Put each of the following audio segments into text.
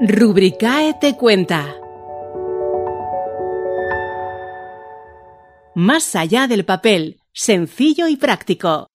Rubricae te cuenta. Más allá del papel, sencillo y práctico.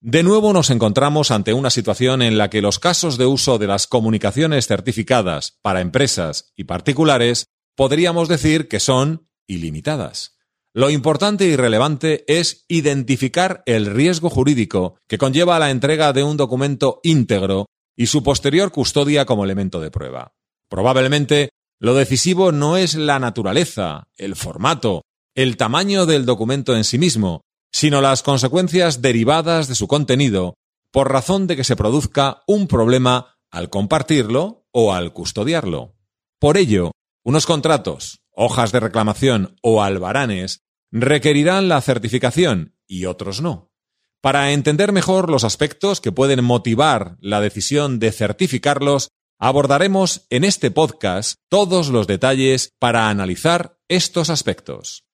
De nuevo nos encontramos ante una situación en la que los casos de uso de las comunicaciones certificadas para empresas y particulares podríamos decir que son ilimitadas. Lo importante y relevante es identificar el riesgo jurídico que conlleva la entrega de un documento íntegro y su posterior custodia como elemento de prueba. Probablemente lo decisivo no es la naturaleza, el formato, el tamaño del documento en sí mismo, sino las consecuencias derivadas de su contenido por razón de que se produzca un problema al compartirlo o al custodiarlo. Por ello, unos contratos, hojas de reclamación o albaranes requerirán la certificación y otros no. Para entender mejor los aspectos que pueden motivar la decisión de certificarlos, abordaremos en este podcast todos los detalles para analizar estos aspectos.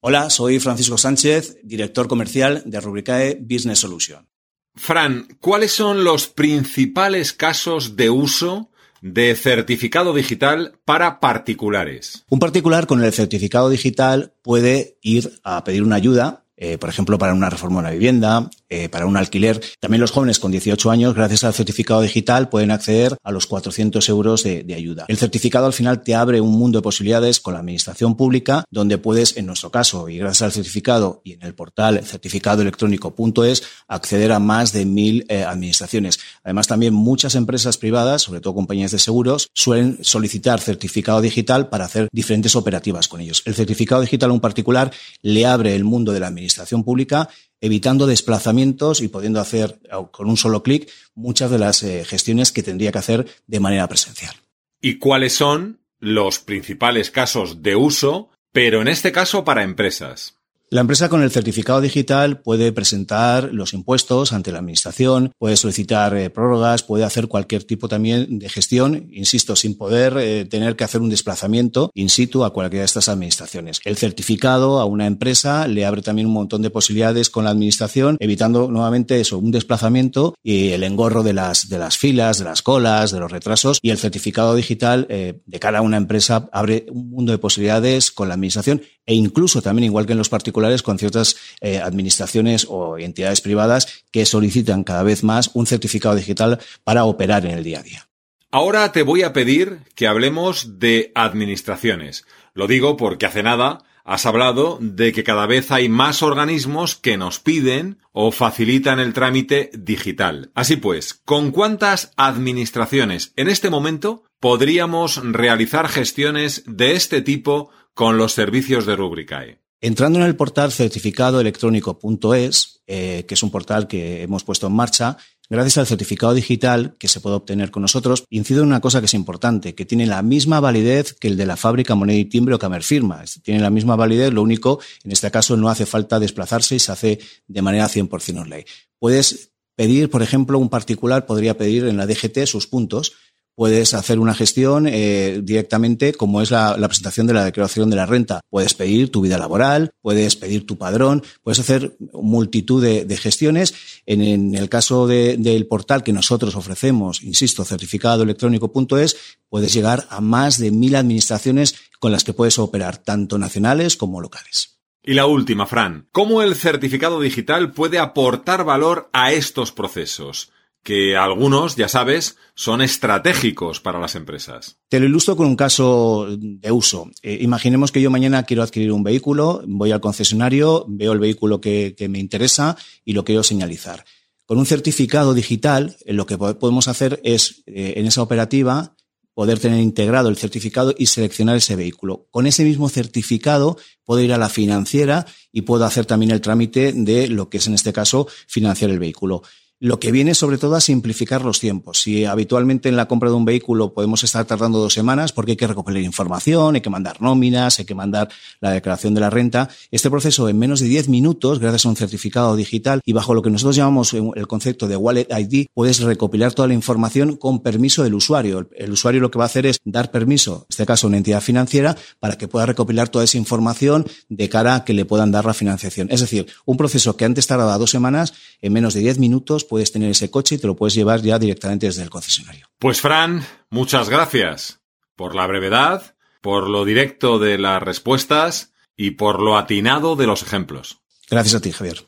Hola, soy Francisco Sánchez, director comercial de Rubricae Business Solution. Fran, ¿cuáles son los principales casos de uso de certificado digital para particulares? Un particular con el certificado digital puede ir a pedir una ayuda eh, por ejemplo, para una reforma de una vivienda, eh, para un alquiler. También los jóvenes con 18 años, gracias al certificado digital, pueden acceder a los 400 euros de, ayuda. El certificado al final te abre un mundo de posibilidades con la administración pública, donde puedes, en nuestro caso, y gracias al certificado y en el portal certificadoelectrónico.es, acceder a más de mil eh, administraciones. Además, también muchas empresas privadas, sobre todo compañías de seguros, suelen solicitar certificado digital para hacer diferentes operativas con ellos. El certificado digital en particular le abre el mundo de la administración administración pública, evitando desplazamientos y pudiendo hacer con un solo clic muchas de las eh, gestiones que tendría que hacer de manera presencial. ¿Y cuáles son los principales casos de uso, pero en este caso para empresas? La empresa con el certificado digital puede presentar los impuestos ante la administración, puede solicitar eh, prórrogas, puede hacer cualquier tipo también de gestión, insisto, sin poder eh, tener que hacer un desplazamiento in situ a cualquiera de estas administraciones. El certificado a una empresa le abre también un montón de posibilidades con la administración, evitando nuevamente eso, un desplazamiento y el engorro de las, filas, de las colas, de los retrasos. Y el certificado digital eh, de cara a una empresa abre un mundo de posibilidades con la administración e incluso también, igual que en los particulares, con ciertas eh, administraciones o entidades privadas que solicitan cada vez más un certificado digital para operar en el día a día. Ahora te voy a pedir que hablemos de administraciones. Lo digo porque hace nada has hablado de que cada vez hay más organismos que nos piden o facilitan el trámite digital. Así pues, ¿con cuántas administraciones en este momento podríamos realizar gestiones de este tipo con los servicios de Rubricae. Entrando en el portal certificadoelectrónico.es, eh, que es un portal que hemos puesto en marcha, gracias al certificado digital que se puede obtener con nosotros, incido en una cosa que es importante, que tiene la misma validez que el de la fábrica moneda y timbre o camer firma. Tiene la misma validez, lo único, en este caso, no hace falta desplazarse y se hace de manera 100% online. Puedes pedir, por ejemplo, un particular podría pedir en la DGT sus puntos, puedes hacer una gestión eh, directamente como es la, presentación de la declaración de la renta. Puedes pedir tu vida laboral, puedes pedir tu padrón, puedes hacer multitud de, gestiones. En, el caso del portal que nosotros ofrecemos, insisto, certificado electrónico.es, puedes llegar a más de mil administraciones con las que puedes operar, tanto nacionales como locales. Y la última, Fran, ¿cómo el certificado digital puede aportar valor a estos procesos? Que algunos, ya sabes, son estratégicos para las empresas. Te lo ilustro con un caso de uso. Eh, imaginemos que yo mañana quiero adquirir un vehículo, voy al concesionario, veo el vehículo que, me interesa y lo quiero señalizar. Con un certificado digital, eh, lo que podemos hacer es, eh, en esa operativa, poder tener integrado el certificado y seleccionar ese vehículo. Con ese mismo certificado puedo ir a la financiera y puedo hacer también el trámite de lo que es en este caso financiar el vehículo. Lo que viene sobre todo a simplificar los tiempos. Si habitualmente en la compra de un vehículo podemos estar tardando dos semanas porque hay que recopilar información, hay que mandar nóminas, hay que mandar la declaración de la renta, este proceso en menos de 10 minutos, gracias a un certificado digital y bajo lo que nosotros llamamos el concepto de Wallet ID, puedes recopilar toda la información con permiso del usuario. El usuario lo que va a hacer es dar permiso, en este caso a una entidad financiera, para que pueda recopilar toda esa información de cara a que le puedan dar la financiación. Es decir, un proceso que antes tardaba dos semanas, en menos de 10 minutos puedes tener ese coche y te lo puedes llevar ya directamente desde el concesionario. Pues Fran, muchas gracias por la brevedad, por lo directo de las respuestas y por lo atinado de los ejemplos. Gracias a ti, Javier.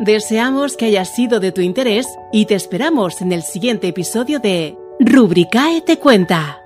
Deseamos que haya sido de tu interés y te esperamos en el siguiente episodio de Rubricae te cuenta.